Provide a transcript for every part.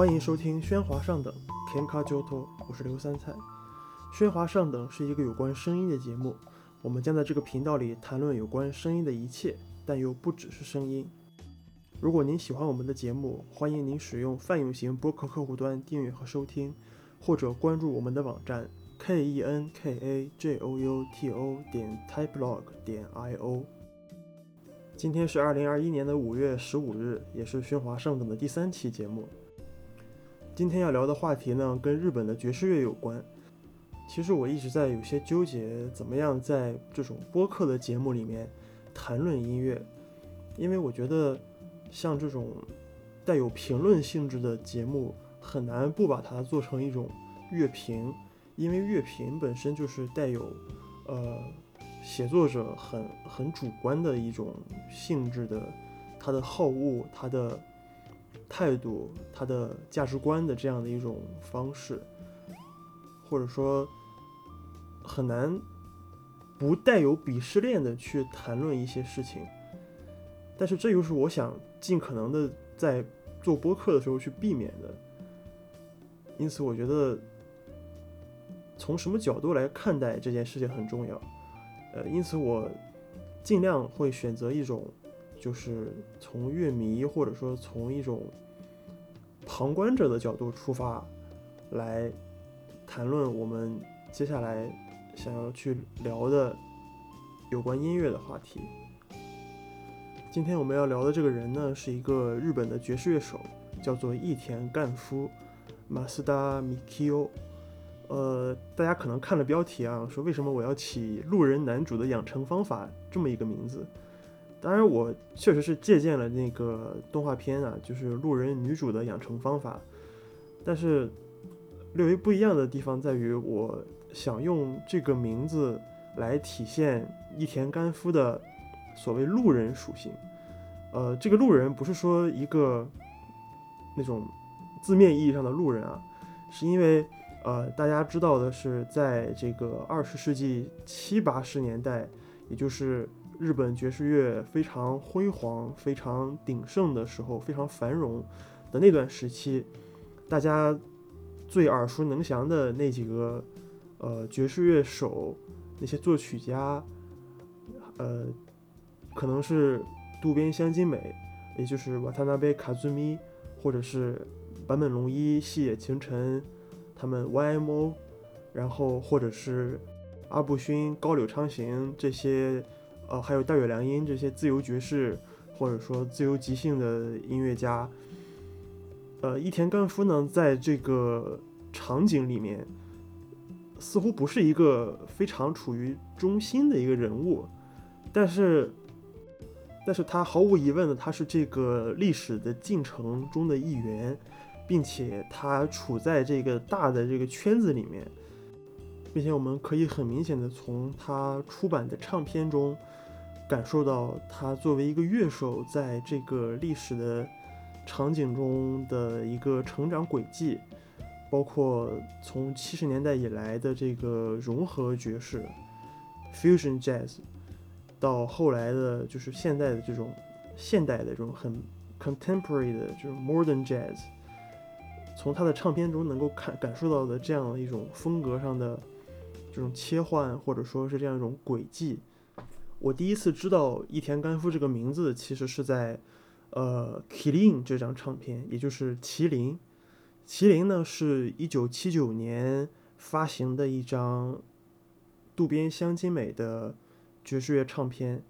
欢迎收听《喧哗上等》，Kenka Joto，我是刘三菜。《喧哗上等》是一个有关声音的节目，我们将在这个频道里谈论有关声音的一切，但又不只是声音。如果您喜欢我们的节目，欢迎您使用泛用型播客客户端订阅和收听，或者关注我们的网站 k e n k a j o u t o 点 typeblog 点 i o。今天是二零二一年的五月十五日，也是《喧哗上等》的第三期节目。今天要聊的话题呢，跟日本的爵士乐有关。其实我一直在有些纠结，怎么样在这种播客的节目里面谈论音乐，因为我觉得像这种带有评论性质的节目，很难不把它做成一种乐评，因为乐评本身就是带有呃写作者很很主观的一种性质的，他的好恶，他的。态度，他的价值观的这样的一种方式，或者说很难不带有鄙视链的去谈论一些事情，但是这又是我想尽可能的在做播客的时候去避免的。因此，我觉得从什么角度来看待这件事情很重要。呃，因此我尽量会选择一种。就是从乐迷或者说从一种旁观者的角度出发，来谈论我们接下来想要去聊的有关音乐的话题。今天我们要聊的这个人呢，是一个日本的爵士乐手，叫做义田干夫 （Masada Mikio）。呃，大家可能看了标题啊，说为什么我要起路人男主的养成方法这么一个名字？当然，我确实是借鉴了那个动画片啊，就是路人女主的养成方法。但是略微不一样的地方在于，我想用这个名字来体现一田干夫的所谓路人属性。呃，这个路人不是说一个那种字面意义上的路人啊，是因为呃，大家知道的是，在这个二十世纪七八十年代，也就是。日本爵士乐非常辉煌、非常鼎盛的时候，非常繁荣的那段时期，大家最耳熟能详的那几个呃爵士乐手、那些作曲家，呃，可能是渡边香津美，也就是瓦塔纳贝卡兹米，或者是坂本龙一、细野晴臣，他们 YMO，然后或者是阿部勋、高柳昌行这些。呃，还有大月良音这些自由爵士或者说自由即兴的音乐家，呃，伊田干夫呢，在这个场景里面，似乎不是一个非常处于中心的一个人物，但是，但是他毫无疑问的，他是这个历史的进程中的一员，并且他处在这个大的这个圈子里面，并且我们可以很明显的从他出版的唱片中。感受到他作为一个乐手在这个历史的场景中的一个成长轨迹，包括从七十年代以来的这个融合爵士 （fusion jazz） 到后来的就是现代的这种现代的这种很 contemporary 的这种 modern jazz，从他的唱片中能够看感受到的这样一种风格上的这种切换，或者说是这样一种轨迹。我第一次知道伊田干夫这个名字，其实是在，呃，《Killing》这张唱片，也就是《麒麟》。麒麟呢，是一九七九年发行的一张渡边香津美的爵士乐唱片。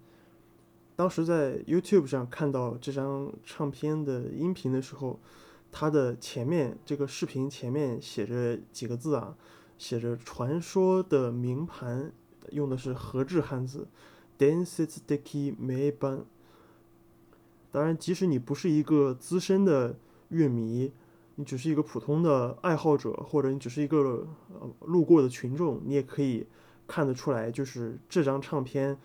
当时在 YouTube 上看到这张唱片的音频的时候，它的前面这个视频前面写着几个字啊，写着“传说的名盘”，用的是和制汉字。Dances deki me ban。当然，即使你不是一个资深的乐迷，你只是一个普通的爱好者，或者你只是一个呃路过的群众，你也可以看得出来，就是这张唱片，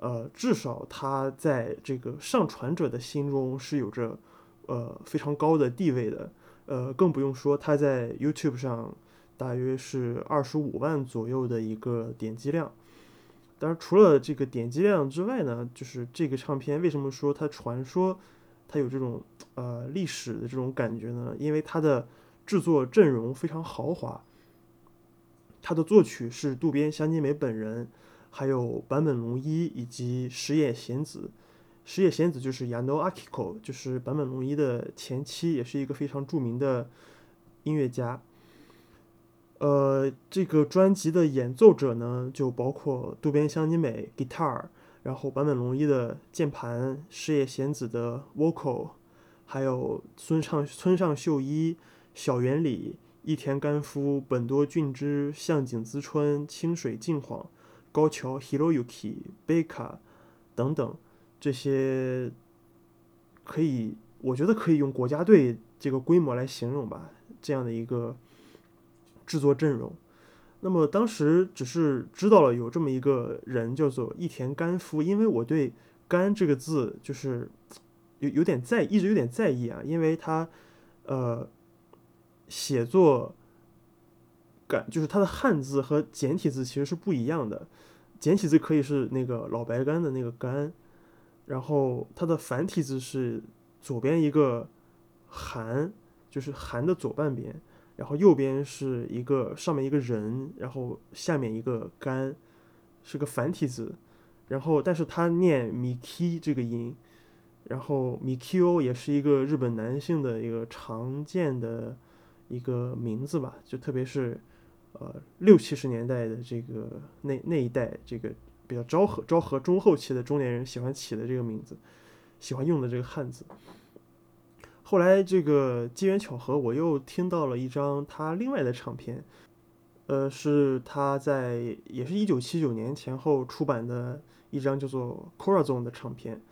呃，至少它在这个上传者的心中是有着呃非常高的地位的，呃，更不用说它在 YouTube 上大约是二十五万左右的一个点击量。当然，除了这个点击量之外呢，就是这个唱片为什么说它传说它有这种呃历史的这种感觉呢？因为它的制作阵容非常豪华，它的作曲是渡边香津美本人，还有坂本龙一以及石野贤子。石野贤子就是 Yano Akiko，就是坂本龙一的前妻，也是一个非常著名的音乐家。呃，这个专辑的演奏者呢，就包括渡边香津美 guitar，然后坂本龙一的键盘，矢野贤子的 vocal，还有村上村上秀一、小原里、一田干夫、本多俊之、向井资春、清水静晃、高桥 Hiroyuki、贝卡等等这些，可以，我觉得可以用国家队这个规模来形容吧，这样的一个。制作阵容，那么当时只是知道了有这么一个人叫做一田干夫，因为我对“干”这个字就是有有点在，一直有点在意啊，因为他呃写作感就是他的汉字和简体字其实是不一样的，简体字可以是那个老白干的那个“干”，然后他的繁体字是左边一个“寒”，就是“寒”的左半边。然后右边是一个上面一个人，然后下面一个干，是个繁体字。然后，但是他念 Miki 这个音，然后 Mikio 也是一个日本男性的一个常见的一个名字吧，就特别是呃六七十年代的这个那那一代这个比较昭和昭和中后期的中年人喜欢起的这个名字，喜欢用的这个汉字。后来这个机缘巧合，我又听到了一张他另外的唱片，呃，是他在也是一九七九年前后出版的一张叫做《Corazon》的唱片，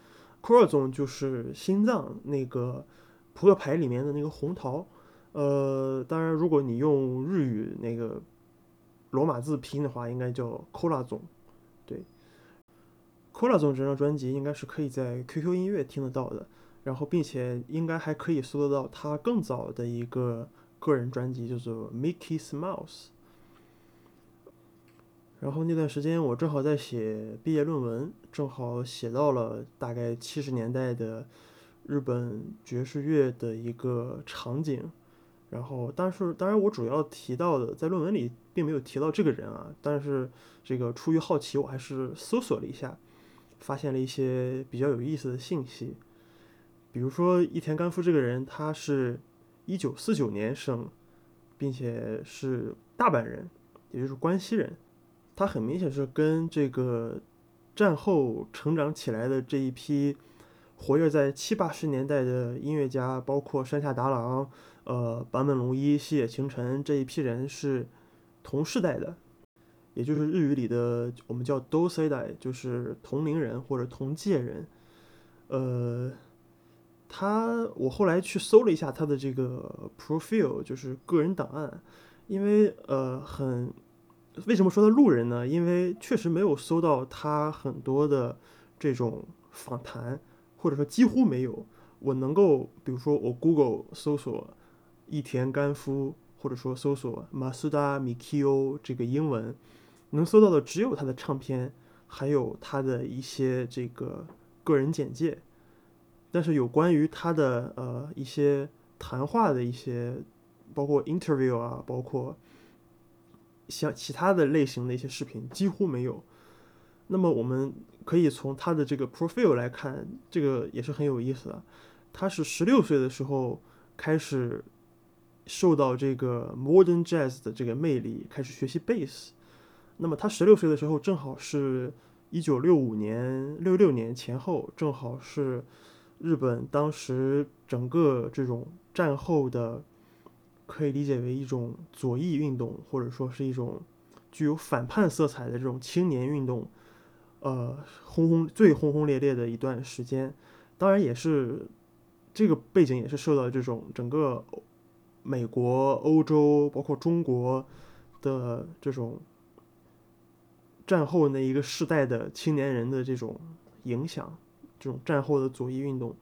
《Corazon》就是心脏那个扑克牌里面的那个红桃，呃，当然如果你用日语那个罗马字拼的话，应该叫 Corazon，对，Corazon 这张专辑应该是可以在 QQ 音乐听得到的。然后，并且应该还可以搜得到他更早的一个个人专辑，叫做《Mickey's Mouse》。然后那段时间我正好在写毕业论文，正好写到了大概七十年代的日本爵士乐的一个场景。然后，但是当然我主要提到的在论文里并没有提到这个人啊，但是这个出于好奇，我还是搜索了一下，发现了一些比较有意思的信息。比如说伊田干夫这个人，他是一九四九年生，并且是大阪人，也就是关西人。他很明显是跟这个战后成长起来的这一批活跃在七八十年代的音乐家，包括山下达郎、呃坂本龙一、西野晴臣这一批人是同世代的，也就是日语里的我们叫 do s 代，就是同龄人或者同届人，呃。他，我后来去搜了一下他的这个 profile，就是个人档案，因为呃，很，为什么说他路人呢？因为确实没有搜到他很多的这种访谈，或者说几乎没有。我能够，比如说我 Google 搜索一田干夫，或者说搜索 Masuda Mikio 这个英文，能搜到的只有他的唱片，还有他的一些这个个人简介。但是有关于他的呃一些谈话的一些，包括 interview 啊，包括像其他的类型的一些视频几乎没有。那么我们可以从他的这个 profile 来看，这个也是很有意思的。他是十六岁的时候开始受到这个 modern jazz 的这个魅力，开始学习贝斯。那么他十六岁的时候，正好是一九六五年、六六年前后，正好是。日本当时整个这种战后的，可以理解为一种左翼运动，或者说是一种具有反叛色彩的这种青年运动，呃，轰轰最轰轰烈烈的一段时间。当然，也是这个背景也是受到这种整个美国、欧洲，包括中国的这种战后那一个世代的青年人的这种影响。这种战后的左翼运动。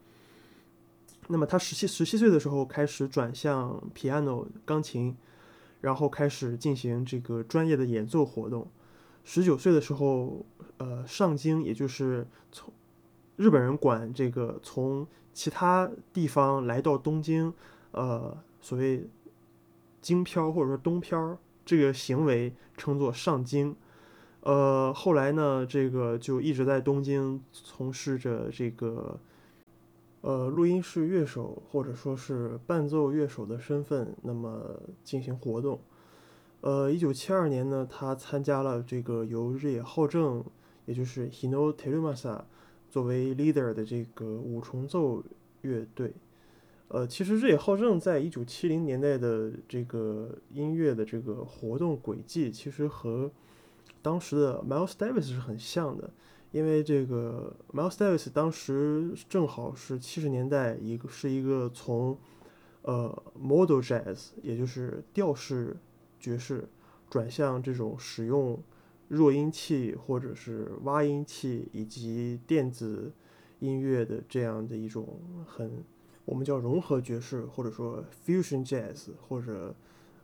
那么他十七十七岁的时候开始转向 piano 钢琴，然后开始进行这个专业的演奏活动。十九岁的时候，呃，上京，也就是从日本人管这个从其他地方来到东京，呃，所谓京漂或者说东漂这个行为称作上京。呃，后来呢，这个就一直在东京从事着这个，呃，录音室乐手或者说是伴奏乐手的身份，那么进行活动。呃，一九七二年呢，他参加了这个由日野浩正，也就是 Hino Terumasa 作为 leader 的这个五重奏乐队。呃，其实日野浩正在一九七零年代的这个音乐的这个活动轨迹，其实和当时的 Miles Davis 是很像的，因为这个 Miles Davis 当时正好是七十年代一个是一个从呃 Modal Jazz，也就是调式爵士，转向这种使用弱音器或者是挖音器以及电子音乐的这样的一种很我们叫融合爵士或者说 Fusion Jazz 或者。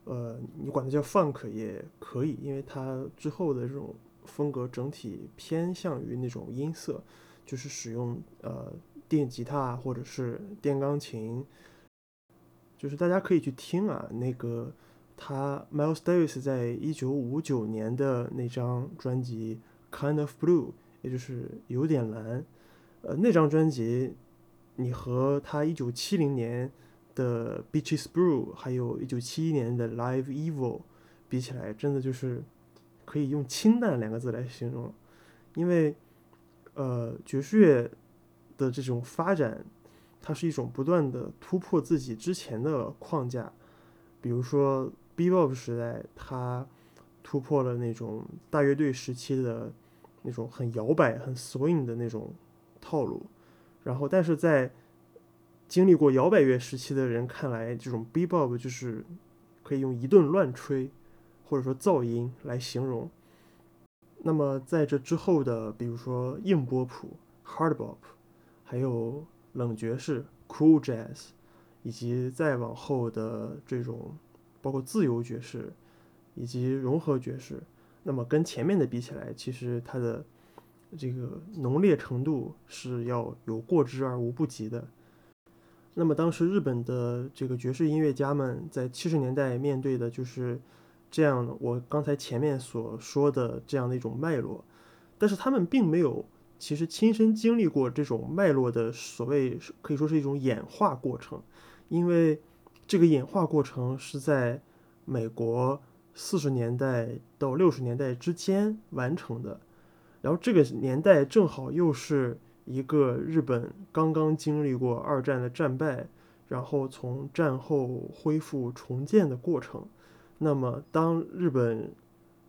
呃，你管它叫 funk 也可以，因为它之后的这种风格整体偏向于那种音色，就是使用呃电吉他或者是电钢琴，就是大家可以去听啊，那个他 Miles Davis 在一九五九年的那张专辑 Kind of Blue，也就是有点蓝，呃，那张专辑你和他一九七零年。的 Beaches Brew，还有一九七一年的 Live Evil 比起来，真的就是可以用清淡两个字来形容。因为，呃，爵士乐的这种发展，它是一种不断的突破自己之前的框架。比如说 Bebop 时代，它突破了那种大乐队时期的那种很摇摆、很 swing 的那种套路。然后，但是在经历过摇摆乐时期的人看来，这种 bebop 就是可以用一顿乱吹，或者说噪音来形容。那么在这之后的，比如说硬波普 hard bop，还有冷爵士 cool jazz，以及再往后的这种包括自由爵士以及融合爵士，那么跟前面的比起来，其实它的这个浓烈程度是要有过之而无不及的。那么当时日本的这个爵士音乐家们在七十年代面对的就是这样，我刚才前面所说的这样的一种脉络，但是他们并没有其实亲身经历过这种脉络的所谓可以说是一种演化过程，因为这个演化过程是在美国四十年代到六十年代之间完成的，然后这个年代正好又是。一个日本刚刚经历过二战的战败，然后从战后恢复重建的过程。那么，当日本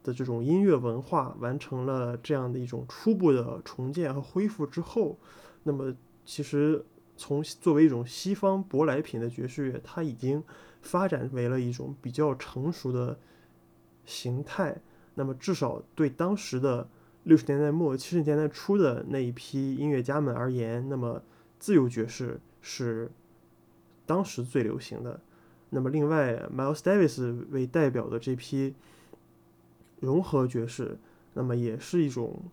的这种音乐文化完成了这样的一种初步的重建和恢复之后，那么其实从作为一种西方舶来品的爵士乐，它已经发展为了一种比较成熟的形态。那么，至少对当时的。六十年代末、七十年代初的那一批音乐家们而言，那么自由爵士是当时最流行的。那么，另外 Miles Davis 为代表的这批融合爵士，那么也是一种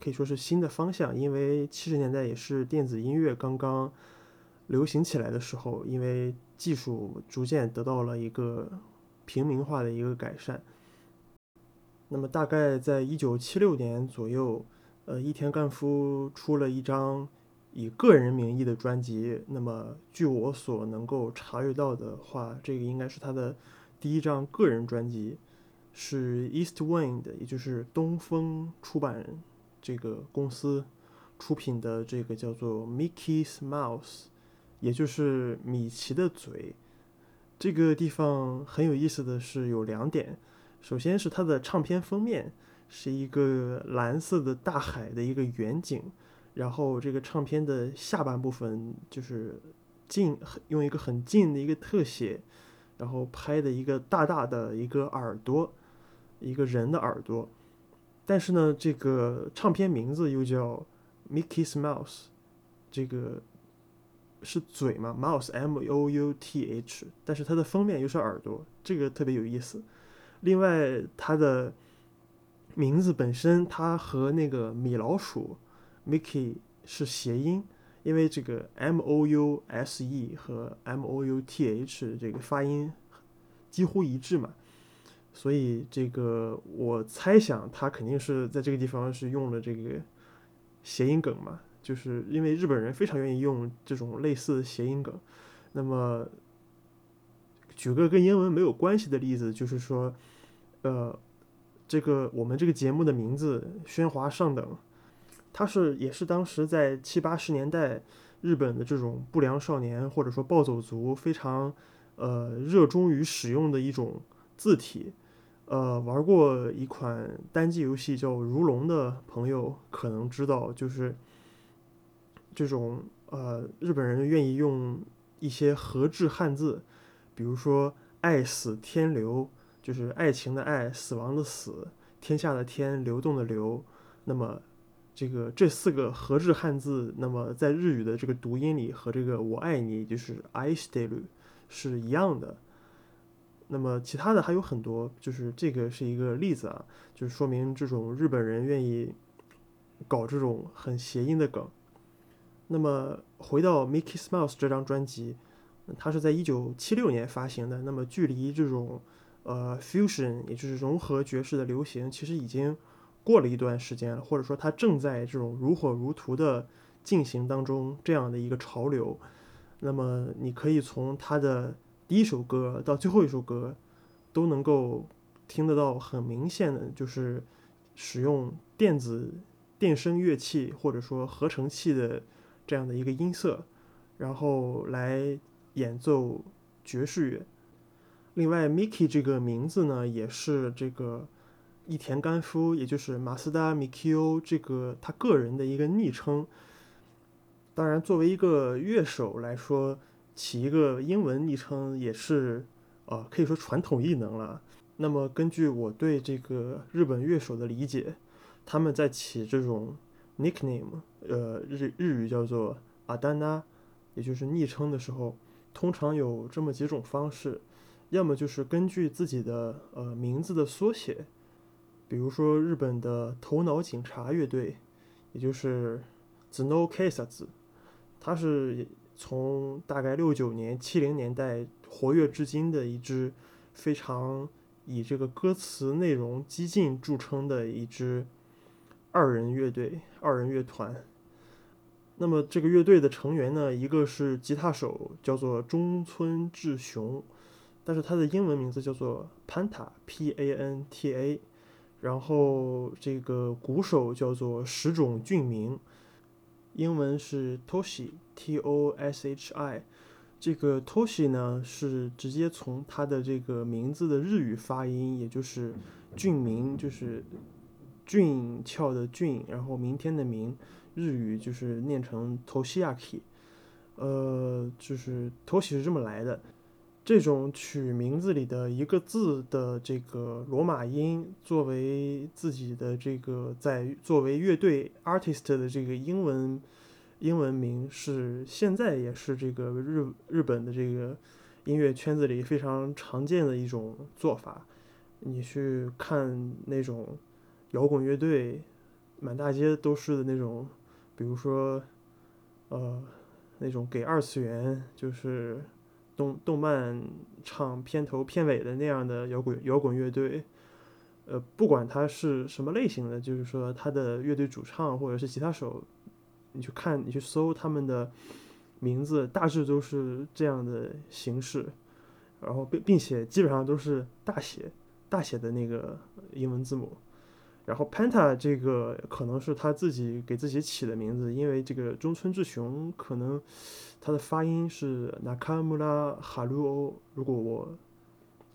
可以说是新的方向。因为七十年代也是电子音乐刚刚流行起来的时候，因为技术逐渐得到了一个平民化的一个改善。那么大概在一九七六年左右，呃，伊田干夫出了一张以个人名义的专辑。那么据我所能够查阅到的话，这个应该是他的第一张个人专辑，是 East Wind，也就是东风出版这个公司出品的这个叫做 Mickey's Mouth，也就是米奇的嘴。这个地方很有意思的是有两点。首先是它的唱片封面是一个蓝色的大海的一个远景，然后这个唱片的下半部分就是近用一个很近的一个特写，然后拍的一个大大的一个耳朵，一个人的耳朵，但是呢，这个唱片名字又叫 Mickey's Mouse，这个是嘴嘛，Mouse M O U T H，但是它的封面又是耳朵，这个特别有意思。另外，它的名字本身，它和那个米老鼠 Mickey 是谐音，因为这个 M O U S E 和 M O U T H 这个发音几乎一致嘛，所以这个我猜想他肯定是在这个地方是用了这个谐音梗嘛，就是因为日本人非常愿意用这种类似的谐音梗。那么，举个跟英文没有关系的例子，就是说，呃，这个我们这个节目的名字“喧哗上等”，它是也是当时在七八十年代日本的这种不良少年或者说暴走族非常呃热衷于使用的一种字体。呃，玩过一款单机游戏叫《如龙》的朋友可能知道，就是这种呃日本人愿意用。一些和制汉字，比如说“爱死天流”，就是爱情的爱，死亡的死，天下的天，流动的流。那么，这个这四个合制汉字，那么在日语的这个读音里和这个“我爱你”就是 “I stay” 是一样的。那么其他的还有很多，就是这个是一个例子啊，就是说明这种日本人愿意搞这种很谐音的梗。那么回到 Mickey Smiles 这张专辑，它是在一九七六年发行的。那么距离这种呃 fusion，也就是融合爵士的流行，其实已经过了一段时间了，或者说它正在这种如火如荼的进行当中这样的一个潮流。那么你可以从它的第一首歌到最后一首歌，都能够听得到很明显的，就是使用电子电声乐器或者说合成器的。这样的一个音色，然后来演奏爵士乐。另外，Miki 这个名字呢，也是这个伊田干夫，也就是马斯达 Mikio 这个他个人的一个昵称。当然，作为一个乐手来说，起一个英文昵称也是啊，可以说传统异能了。那么，根据我对这个日本乐手的理解，他们在起这种。nickname，呃，日日语叫做阿丹娜，也就是昵称的时候，通常有这么几种方式，要么就是根据自己的呃名字的缩写，比如说日本的头脑警察乐队，也就是 z n o k a s a z 它是从大概六九年、七零年代活跃至今的一支非常以这个歌词内容激进著称的一支。二人乐队、二人乐团。那么这个乐队的成员呢，一个是吉他手，叫做中村智雄，但是他的英文名字叫做 Panta（P-A-N-T-A）。然后这个鼓手叫做石冢俊明，英文是 Toshi（T-O-S-H-I）。这个 Toshi 呢，是直接从他的这个名字的日语发音，也就是俊明，就是。俊俏的俊，然后明天的明，日语就是念成 Toshiaki，呃，就是 Toshi 是这么来的。这种取名字里的一个字的这个罗马音作为自己的这个在作为乐队 artist 的这个英文英文名，是现在也是这个日日本的这个音乐圈子里非常常见的一种做法。你去看那种。摇滚乐队，满大街都是的那种，比如说，呃，那种给二次元就是动动漫唱片头片尾的那样的摇滚摇滚乐队，呃，不管它是什么类型的，就是说他的乐队主唱或者是吉他手，你去看你去搜他们的名字，大致都是这样的形式，然后并并且基本上都是大写大写的那个英文字母。然后 Penta 这个可能是他自己给自己起的名字，因为这个中村志雄可能他的发音是 Nakamura Haruo，如果我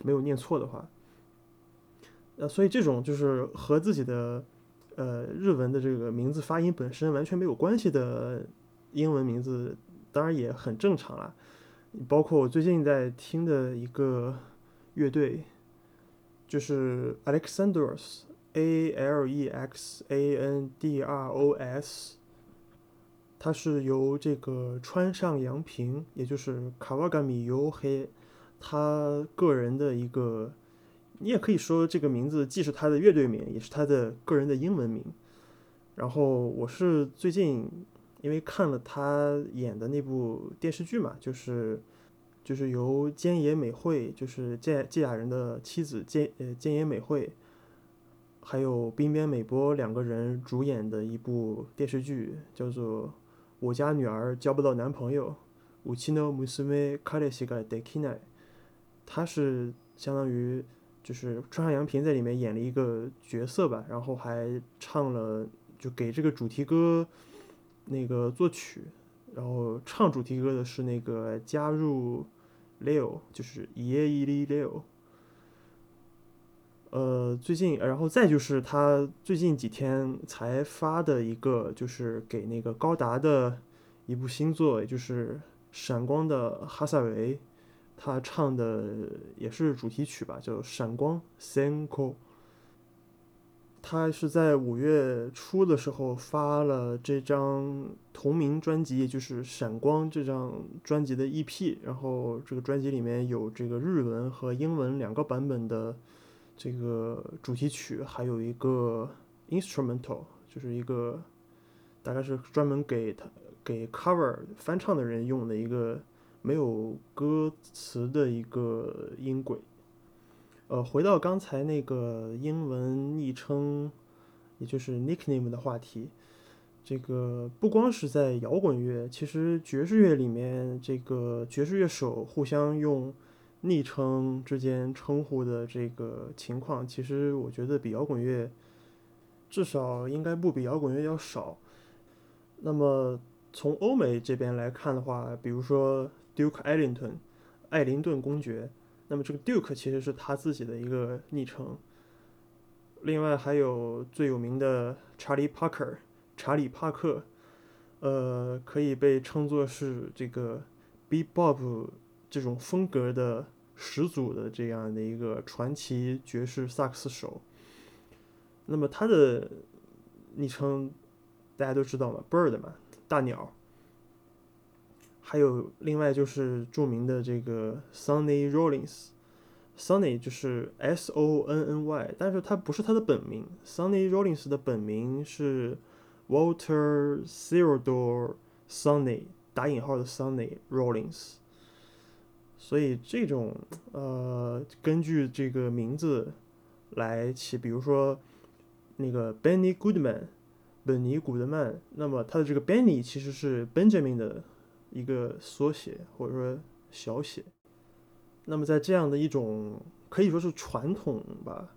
没有念错的话，呃，所以这种就是和自己的呃日文的这个名字发音本身完全没有关系的英文名字，当然也很正常啦。包括我最近在听的一个乐队，就是 Alexandros。A L E X A N D R O S，它是由这个川上洋平，也就是卡瓦嘎米尤黑，他个人的一个，你也可以说这个名字既是他的乐队名，也是他的个人的英文名。然后我是最近，因为看了他演的那部电视剧嘛，就是就是由菅野美惠，就是芥芥雅人的妻子菅呃菅野美惠，还有滨边美波两个人主演的一部电视剧，叫做《我家女儿交不到男朋友》。武器呢，穆斯梅卡列西盖德基奈，他是相当于就是川上洋平在里面演了一个角色吧，然后还唱了，就给这个主题歌那个作曲，然后唱主题歌的是那个加入 Leo，就是耶伊利 Leo。呃，最近，然后再就是他最近几天才发的一个，就是给那个高达的一部新作，也就是。闪光的哈萨维，他唱的也是主题曲吧，叫《闪光》（Senko）。他是在五月初的时候发了这张同名专辑，也就是《闪光》这张专辑的 EP。然后这个专辑里面有这个日文和英文两个版本的这个主题曲，还有一个 instrumental，就是一个大概是专门给他。给 cover 翻唱的人用的一个没有歌词的一个音轨。呃，回到刚才那个英文昵称，也就是 nickname 的话题，这个不光是在摇滚乐，其实爵士乐里面，这个爵士乐手互相用昵称之间称呼的这个情况，其实我觉得比摇滚乐至少应该不比摇滚乐要少。那么。从欧美这边来看的话，比如说 Duke Ellington，艾灵顿公爵，那么这个 Duke 其实是他自己的一个昵称。另外还有最有名的 Charlie Parker，查理·帕克，呃，可以被称作是这个 Bebop 这种风格的始祖的这样的一个传奇爵士萨克斯手。那么他的昵称大家都知道嘛，Bird 嘛。大鸟，还有另外就是著名的这个 Sonny Rollins，Sonny 就是 S O N N Y，但是他不是他的本名，Sonny Rollins 的本名是 Walter Theodore Sonny，打引号的 Sonny Rollins，所以这种呃根据这个名字来起，比如说那个 Benny Goodman。本尼·古德曼，那么他的这个 Benny 其实是 Benjamin 的一个缩写或者说小写。那么在这样的一种可以说是传统吧，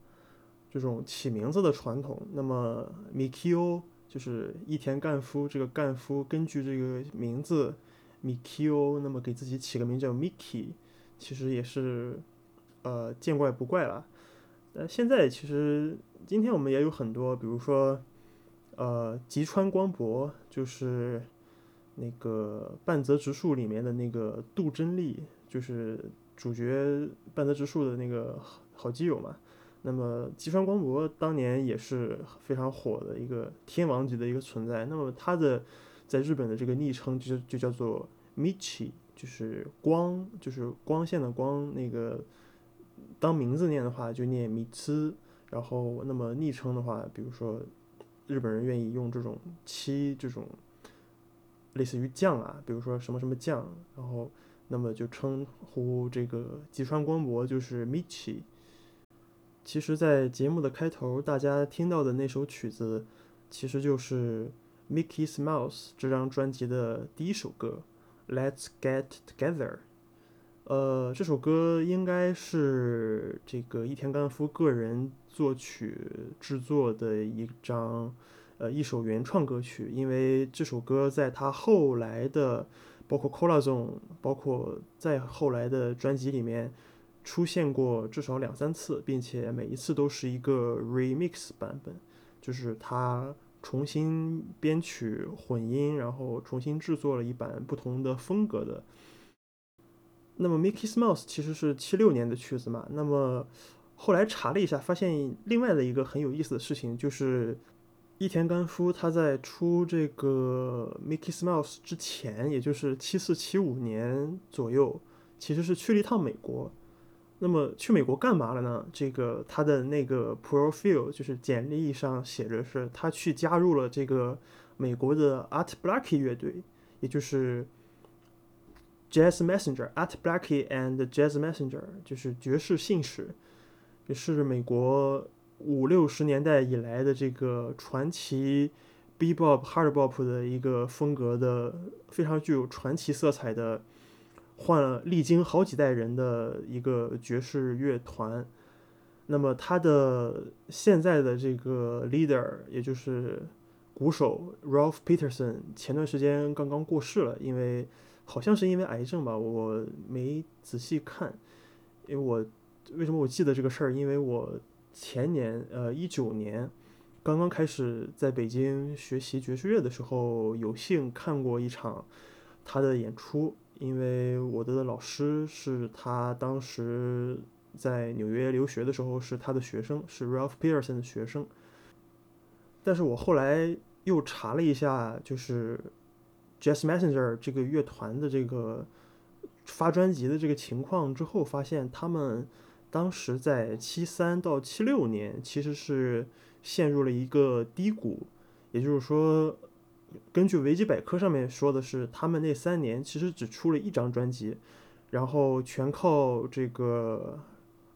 这种起名字的传统，那么 Mikio 就是伊田干夫，这个干夫根据这个名字 Mikio，那么给自己起个名叫 Miki，其实也是呃见怪不怪了。但现在其实今天我们也有很多，比如说。呃，吉川光博就是那个半泽直树里面的那个杜真利，就是主角半泽直树的那个好基友嘛。那么吉川光博当年也是非常火的一个天王级的一个存在。那么他的在日本的这个昵称就就叫做 Michi，就是光，就是光线的光。那个当名字念的话就念米兹，然后那么昵称的话，比如说。日本人愿意用这种七这种类似于将啊，比如说什么什么将，然后那么就称呼这个吉川光博就是 Michi。其实，在节目的开头，大家听到的那首曲子，其实就是《Mickey's Mouse》这张专辑的第一首歌，《Let's Get Together》。呃，这首歌应该是这个伊田干夫个人作曲制作的一张，呃，一首原创歌曲。因为这首歌在他后来的，包括《Cola Zone》，包括在后来的专辑里面出现过至少两三次，并且每一次都是一个 remix 版本，就是他重新编曲混音，然后重新制作了一版不同的风格的。那么《Mickey's Mouse》其实是七六年的曲子嘛。那么后来查了一下，发现另外的一个很有意思的事情，就是伊田干夫他在出这个《Mickey's Mouse》之前，也就是七四七五年左右，其实是去了一趟美国。那么去美国干嘛了呢？这个他的那个 profile 就是简历上写着是他去加入了这个美国的 Art Blakey 乐队，也就是 Jazz Messenger，Art Blakey and Jazz Messenger，就是爵士信使，也是美国五六十年代以来的这个传奇 Bebop、Hard Bop 的一个风格的非常具有传奇色彩的，换了历经好几代人的一个爵士乐团。那么他的现在的这个 leader，也就是鼓手 Ralph Peterson，前段时间刚刚过世了，因为好像是因为癌症吧，我没仔细看。因为我为什么我记得这个事儿？因为我前年呃一九年刚刚开始在北京学习爵士乐的时候，有幸看过一场他的演出，因为我的老师是他当时。在纽约留学的时候，是他的学生，是 Ralph Peterson 的学生。但是我后来又查了一下，就是 Jazz Messenger 这个乐团的这个发专辑的这个情况之后，发现他们当时在七三到七六年其实是陷入了一个低谷。也就是说，根据维基百科上面说的是，他们那三年其实只出了一张专辑，然后全靠这个。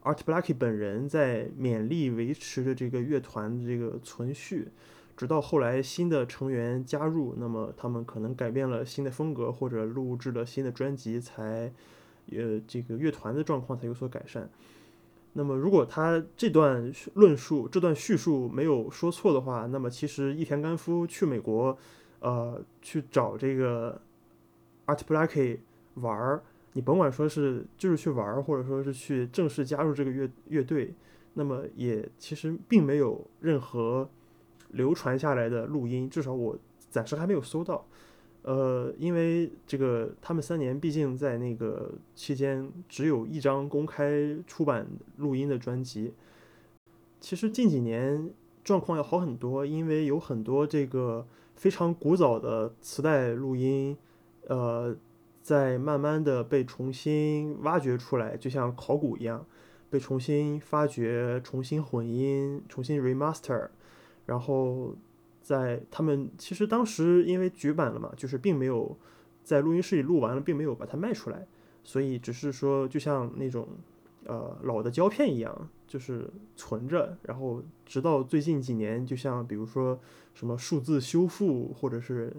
Art Blakey 本人在勉力维持着这个乐团的这个存续，直到后来新的成员加入，那么他们可能改变了新的风格，或者录制了新的专辑，才，呃，这个乐团的状况才有所改善。那么，如果他这段论述、这段叙述没有说错的话，那么其实伊田干夫去美国，呃，去找这个 Art Blakey 玩儿。你甭管说是就是去玩儿，或者说是去正式加入这个乐乐队，那么也其实并没有任何流传下来的录音，至少我暂时还没有搜到。呃，因为这个他们三年毕竟在那个期间只有一张公开出版录音的专辑。其实近几年状况要好很多，因为有很多这个非常古早的磁带录音，呃。在慢慢的被重新挖掘出来，就像考古一样，被重新发掘、重新混音、重新 remaster，然后在他们其实当时因为绝版了嘛，就是并没有在录音室里录完了，并没有把它卖出来，所以只是说就像那种呃老的胶片一样，就是存着，然后直到最近几年，就像比如说什么数字修复或者是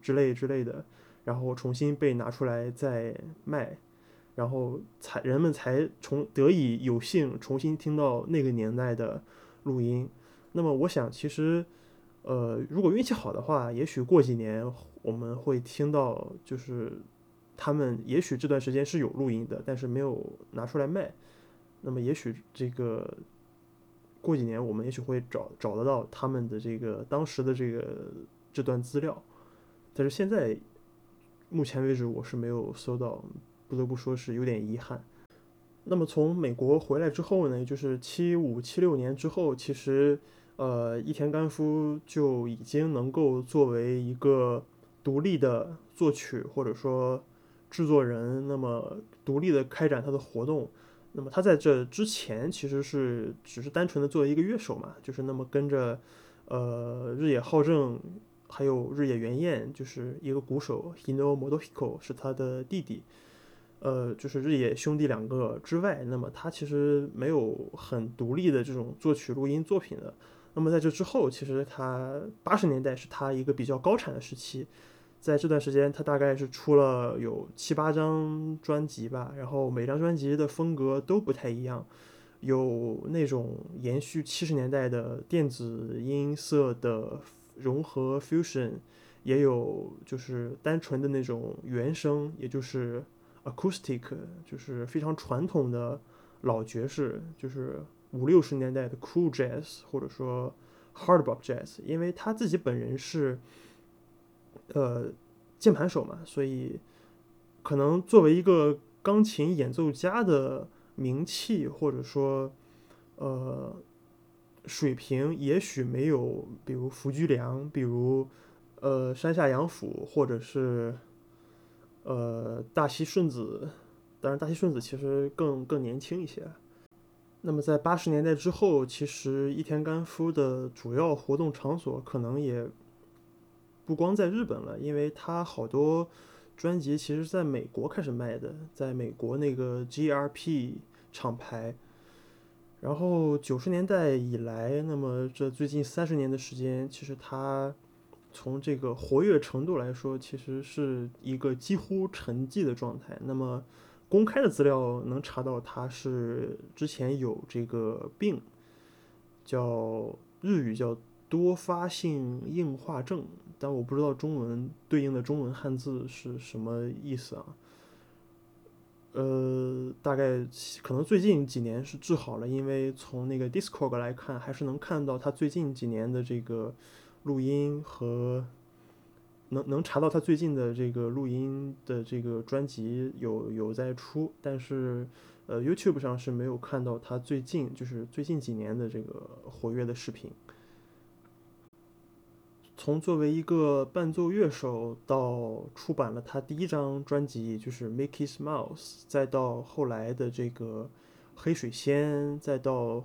之类之类的。然后重新被拿出来再卖，然后才人们才重得以有幸重新听到那个年代的录音。那么我想，其实，呃，如果运气好的话，也许过几年我们会听到，就是他们也许这段时间是有录音的，但是没有拿出来卖。那么也许这个过几年我们也许会找找得到他们的这个当时的这个这段资料，但是现在。目前为止，我是没有搜到，不得不说是有点遗憾。那么从美国回来之后呢，就是七五七六年之后，其实呃，伊田干夫就已经能够作为一个独立的作曲或者说制作人，那么独立的开展他的活动。那么他在这之前其实是只是单纯的作为一个乐手嘛，就是那么跟着呃日野浩正。还有日野原彦，就是一个鼓手，Hino Modohiko 是他的弟弟，呃，就是日野兄弟两个之外，那么他其实没有很独立的这种作曲录音作品的。那么在这之后，其实他八十年代是他一个比较高产的时期，在这段时间，他大概是出了有七八张专辑吧，然后每张专辑的风格都不太一样，有那种延续七十年代的电子音色的。融合 fusion，也有就是单纯的那种原声，也就是 acoustic，就是非常传统的老爵士，就是五六十年代的 cool jazz，或者说 hard bop jazz。因为他自己本人是呃键盘手嘛，所以可能作为一个钢琴演奏家的名气，或者说呃。水平也许没有，比如福居良，比如呃山下洋辅，或者是呃大西顺子。当然，大西顺子其实更更年轻一些。那么在八十年代之后，其实伊田干夫的主要活动场所可能也不光在日本了，因为他好多专辑其实在美国开始卖的，在美国那个 GRP 厂牌。然后九十年代以来，那么这最近三十年的时间，其实他从这个活跃程度来说，其实是一个几乎沉寂的状态。那么公开的资料能查到，他是之前有这个病，叫日语叫多发性硬化症，但我不知道中文对应的中文汉字是什么意思啊。呃，大概可能最近几年是治好了，因为从那个 Discord 来看，还是能看到他最近几年的这个录音和能能查到他最近的这个录音的这个专辑有有在出，但是呃 YouTube 上是没有看到他最近就是最近几年的这个活跃的视频。从作为一个伴奏乐手到出版了他第一张专辑，就是《Mickey's Mouse》，再到后来的这个《黑水仙》，再到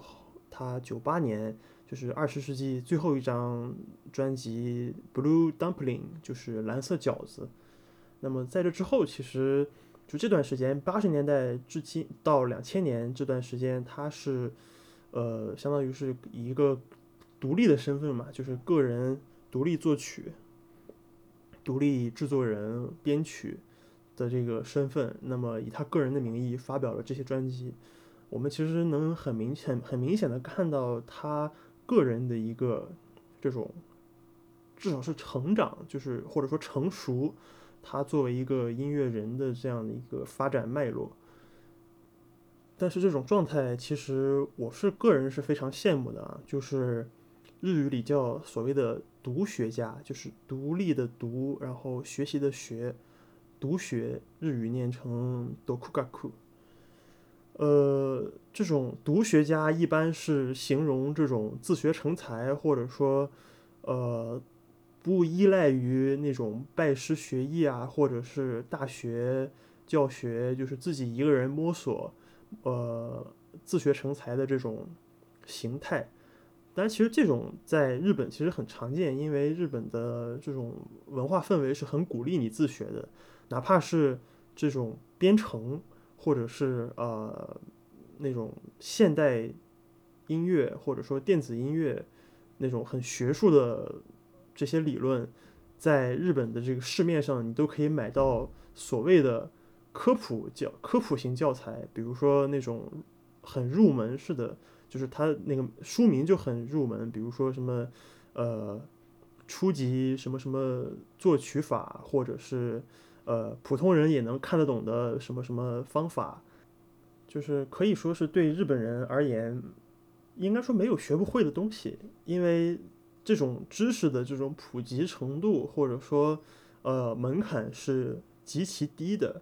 他九八年就是二十世纪最后一张专辑《Blue Dumpling》，就是蓝色饺子。那么在这之后，其实就这段时间，八十年代至今到两千年这段时间，他是呃，相当于是一个独立的身份嘛，就是个人。独立作曲、独立制作人、编曲的这个身份，那么以他个人的名义发表了这些专辑，我们其实能很明显、很明显的看到他个人的一个这种至少是成长，就是或者说成熟，他作为一个音乐人的这样的一个发展脉络。但是这种状态，其实我是个人是非常羡慕的啊，就是日语里叫所谓的。独学家就是独立的独，然后学习的学，独学日语念成 dokugaku。呃，这种独学家一般是形容这种自学成才，或者说，呃，不依赖于那种拜师学艺啊，或者是大学教学，就是自己一个人摸索，呃，自学成才的这种形态。但其实这种在日本其实很常见，因为日本的这种文化氛围是很鼓励你自学的，哪怕是这种编程或者是呃那种现代音乐或者说电子音乐那种很学术的这些理论，在日本的这个市面上你都可以买到所谓的科普教科普型教材，比如说那种很入门式的。就是他那个书名就很入门，比如说什么，呃，初级什么什么作曲法，或者是呃普通人也能看得懂的什么什么方法，就是可以说是对日本人而言，应该说没有学不会的东西，因为这种知识的这种普及程度或者说呃门槛是极其低的。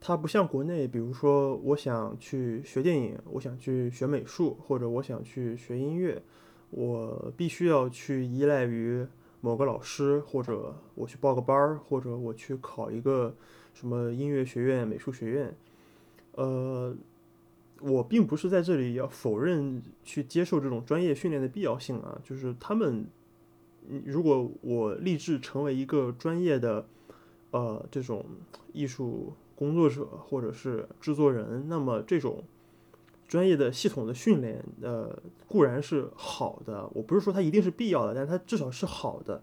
它不像国内，比如说我想去学电影，我想去学美术，或者我想去学音乐，我必须要去依赖于某个老师，或者我去报个班儿，或者我去考一个什么音乐学院、美术学院。呃，我并不是在这里要否认去接受这种专业训练的必要性啊，就是他们，如果我立志成为一个专业的，呃，这种艺术。工作者或者是制作人，那么这种专业的系统的训练，呃，固然是好的。我不是说它一定是必要的，但它至少是好的。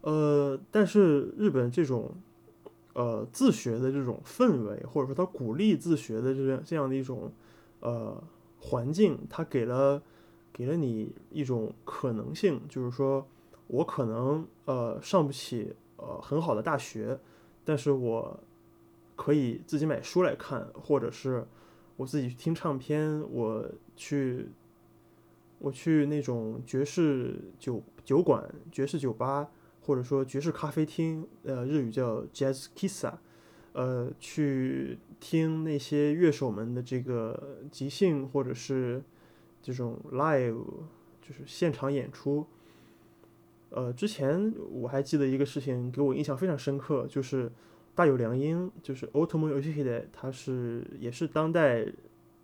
呃，但是日本这种呃自学的这种氛围，或者说他鼓励自学的这样这样的一种呃环境，它给了给了你一种可能性，就是说我可能呃上不起呃很好的大学，但是我。可以自己买书来看，或者是我自己去听唱片，我去我去那种爵士酒酒馆、爵士酒吧，或者说爵士咖啡厅，呃，日语叫 Jazz Kissa，呃，去听那些乐手们的这个即兴或者是这种 live，就是现场演出。呃，之前我还记得一个事情，给我印象非常深刻，就是。大有良音，就是 Otomo Yoshihide，他是也是当代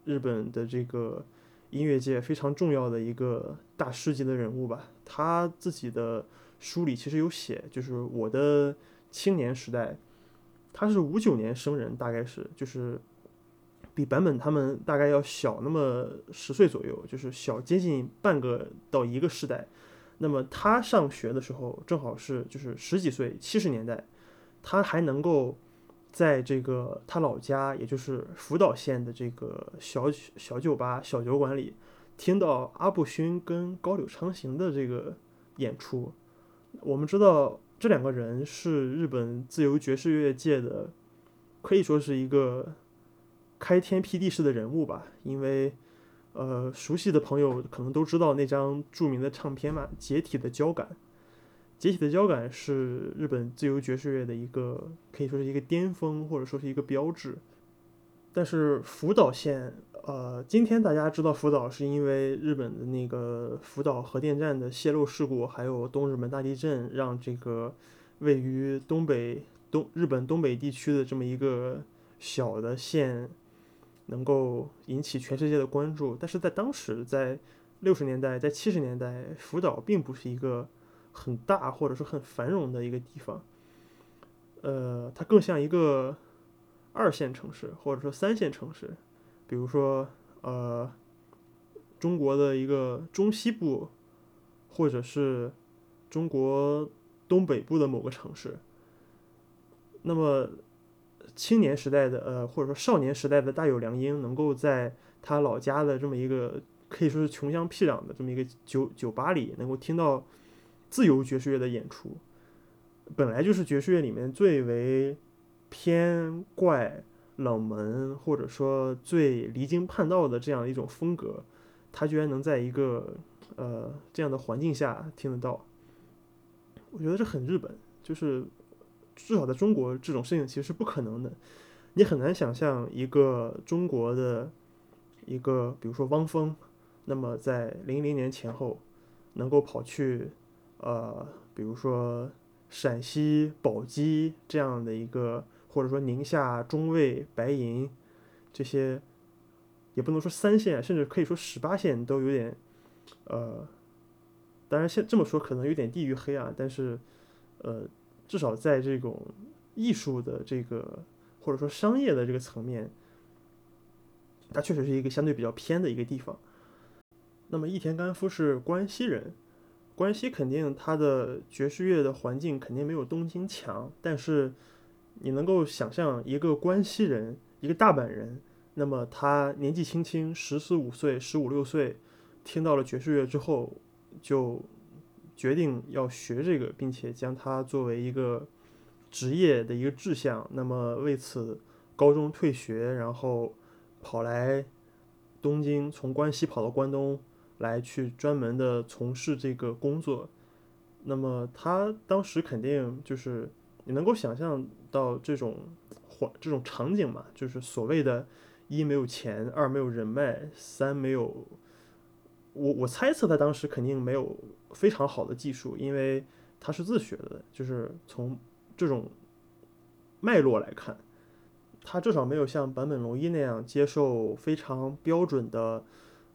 日本的这个音乐界非常重要的一个大师级的人物吧。他自己的书里其实有写，就是我的青年时代，他是五九年生人，大概是就是比坂本他们大概要小那么十岁左右，就是小接近半个到一个世代。那么他上学的时候正好是就是十几岁，七十年代，他还能够在这个他老家，也就是福岛县的这个小小酒吧、小酒馆里。听到阿部勋跟高柳昌行的这个演出，我们知道这两个人是日本自由爵士乐界的，可以说是一个开天辟地式的人物吧。因为，呃，熟悉的朋友可能都知道那张著名的唱片嘛，《解体的交感》。《解体的交感》是日本自由爵士乐的一个，可以说是一个巅峰，或者说是一个标志。但是福岛县。呃，今天大家知道福岛是因为日本的那个福岛核电站的泄漏事故，还有东日本大地震，让这个位于东北东日本东北地区的这么一个小的县，能够引起全世界的关注。但是在当时，在六十年代，在七十年代，福岛并不是一个很大或者说很繁荣的一个地方，呃，它更像一个二线城市或者说三线城市。比如说，呃，中国的一个中西部，或者是中国东北部的某个城市，那么青年时代的呃，或者说少年时代的大友良英，能够在他老家的这么一个可以说是穷乡僻壤的这么一个酒酒吧里，能够听到自由爵士乐的演出，本来就是爵士乐里面最为偏怪。冷门或者说最离经叛道的这样一种风格，他居然能在一个呃这样的环境下听得到，我觉得这很日本，就是至少在中国这种事情其实是不可能的，你很难想象一个中国的一个比如说汪峰，那么在零零年前后能够跑去呃比如说陕西宝鸡这样的一个。或者说宁夏中卫白银这些，也不能说三线，甚至可以说十八线都有点，呃，当然现这么说可能有点地域黑啊，但是，呃，至少在这种艺术的这个或者说商业的这个层面，它确实是一个相对比较偏的一个地方。那么，义田干夫是关西人，关西肯定它的爵士乐的环境肯定没有东京强，但是。你能够想象一个关西人，一个大阪人，那么他年纪轻轻，十四五岁、十五六岁，听到了爵士乐之后，就决定要学这个，并且将它作为一个职业的一个志向。那么为此，高中退学，然后跑来东京，从关西跑到关东来去专门的从事这个工作。那么他当时肯定就是你能够想象。到这种环这种场景嘛，就是所谓的，一没有钱，二没有人脉，三没有，我我猜测他当时肯定没有非常好的技术，因为他是自学的，就是从这种脉络来看，他至少没有像坂本龙一那样接受非常标准的，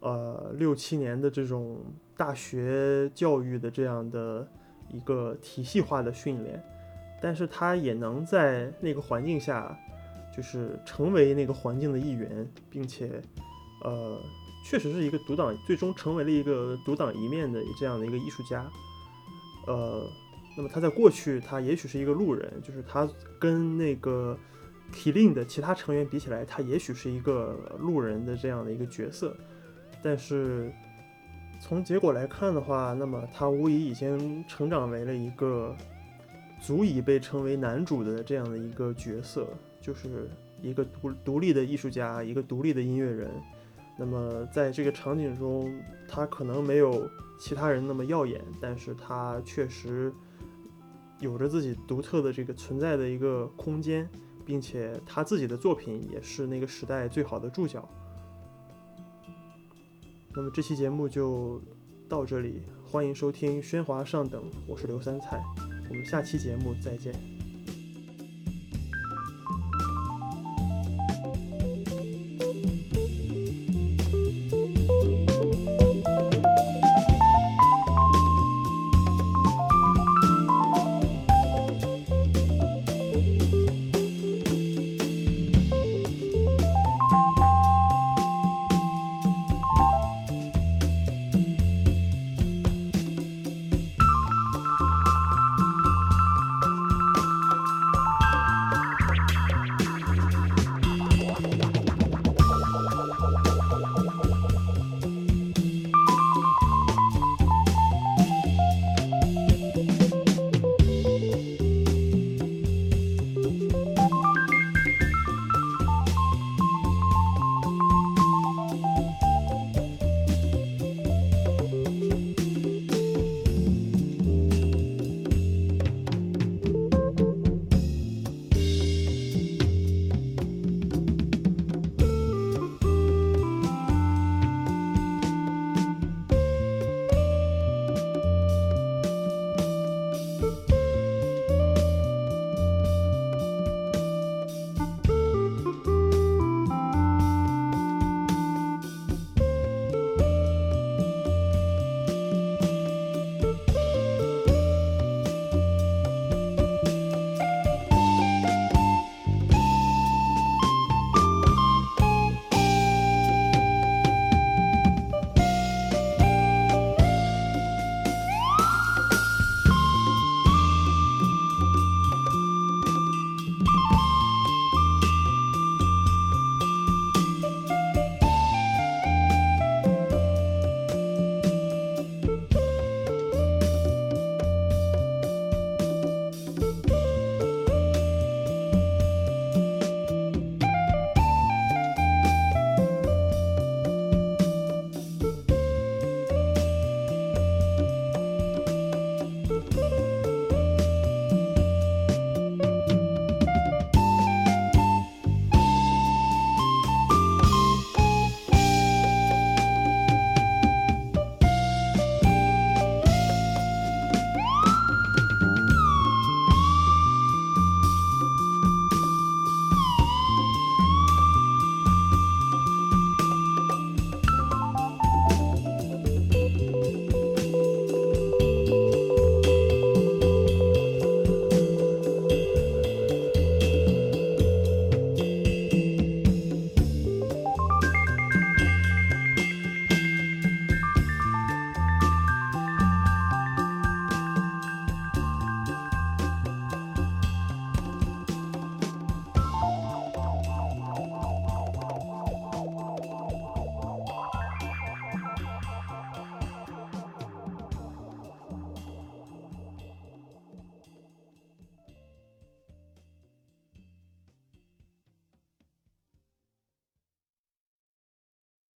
呃六七年的这种大学教育的这样的一个体系化的训练。但是他也能在那个环境下，就是成为那个环境的一员，并且，呃，确实是一个独当，最终成为了一个独当一面的这样的一个艺术家。呃，那么他在过去，他也许是一个路人，就是他跟那个 k i l i n 的其他成员比起来，他也许是一个路人的这样的一个角色。但是从结果来看的话，那么他无疑已经成长为了一个。足以被称为男主的这样的一个角色，就是一个独独立的艺术家，一个独立的音乐人。那么在这个场景中，他可能没有其他人那么耀眼，但是他确实有着自己独特的这个存在的一个空间，并且他自己的作品也是那个时代最好的注脚。那么这期节目就到这里，欢迎收听《喧哗上等》，我是刘三菜。我们下期节目再见。